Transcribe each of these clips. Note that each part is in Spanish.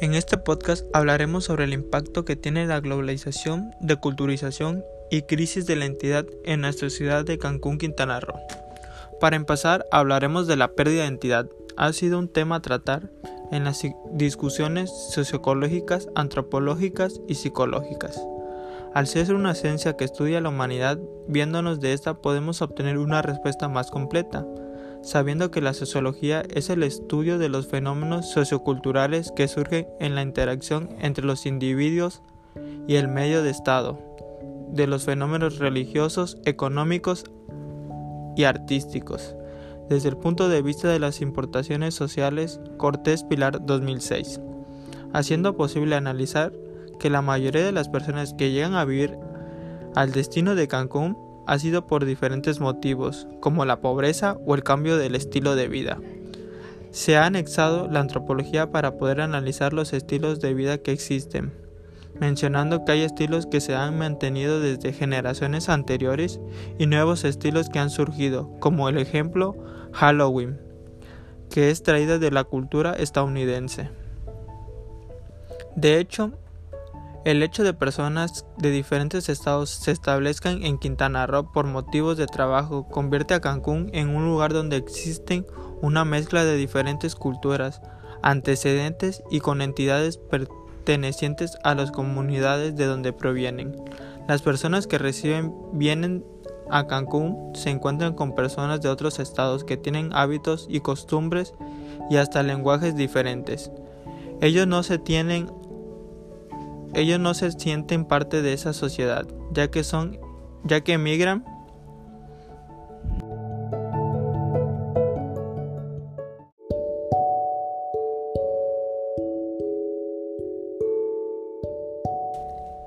En este podcast hablaremos sobre el impacto que tiene la globalización, deculturización y crisis de la entidad en nuestra ciudad de Cancún, Quintana Roo. Para empezar, hablaremos de la pérdida de identidad. Ha sido un tema a tratar en las discusiones sociológicas, antropológicas y psicológicas. Al ser una ciencia que estudia la humanidad, viéndonos de esta podemos obtener una respuesta más completa sabiendo que la sociología es el estudio de los fenómenos socioculturales que surgen en la interacción entre los individuos y el medio de Estado, de los fenómenos religiosos, económicos y artísticos. Desde el punto de vista de las importaciones sociales, Cortés Pilar 2006, haciendo posible analizar que la mayoría de las personas que llegan a vivir al destino de Cancún ha sido por diferentes motivos, como la pobreza o el cambio del estilo de vida. Se ha anexado la antropología para poder analizar los estilos de vida que existen, mencionando que hay estilos que se han mantenido desde generaciones anteriores y nuevos estilos que han surgido, como el ejemplo Halloween, que es traída de la cultura estadounidense. De hecho, el hecho de personas de diferentes estados se establezcan en Quintana Roo por motivos de trabajo convierte a Cancún en un lugar donde existen una mezcla de diferentes culturas, antecedentes y con entidades pertenecientes a las comunidades de donde provienen. Las personas que reciben vienen a Cancún se encuentran con personas de otros estados que tienen hábitos y costumbres y hasta lenguajes diferentes. Ellos no se tienen ellos no se sienten parte de esa sociedad, ya que son, ya que emigran.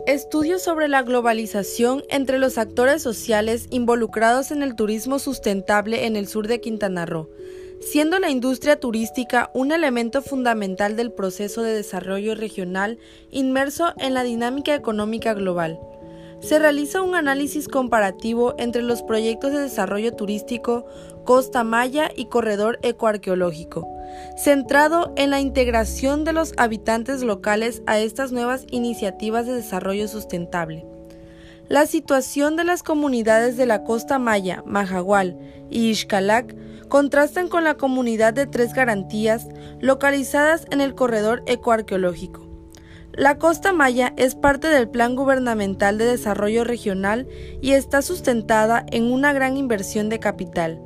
Estudios sobre la globalización entre los actores sociales involucrados en el turismo sustentable en el sur de Quintana Roo siendo la industria turística un elemento fundamental del proceso de desarrollo regional inmerso en la dinámica económica global. Se realiza un análisis comparativo entre los proyectos de desarrollo turístico Costa Maya y Corredor Ecoarqueológico, centrado en la integración de los habitantes locales a estas nuevas iniciativas de desarrollo sustentable. La situación de las comunidades de la Costa Maya, Majagual y Ixcalac contrastan con la comunidad de tres garantías localizadas en el corredor ecoarqueológico. La Costa Maya es parte del Plan Gubernamental de Desarrollo Regional y está sustentada en una gran inversión de capital.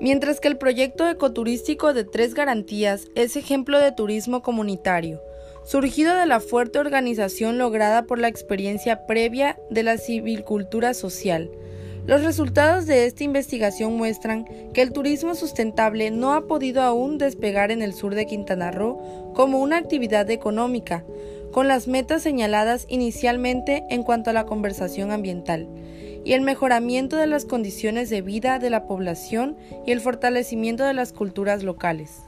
Mientras que el proyecto ecoturístico de Tres Garantías es ejemplo de turismo comunitario, surgido de la fuerte organización lograda por la experiencia previa de la civilcultura social. Los resultados de esta investigación muestran que el turismo sustentable no ha podido aún despegar en el sur de Quintana Roo como una actividad económica, con las metas señaladas inicialmente en cuanto a la conversación ambiental y el mejoramiento de las condiciones de vida de la población y el fortalecimiento de las culturas locales.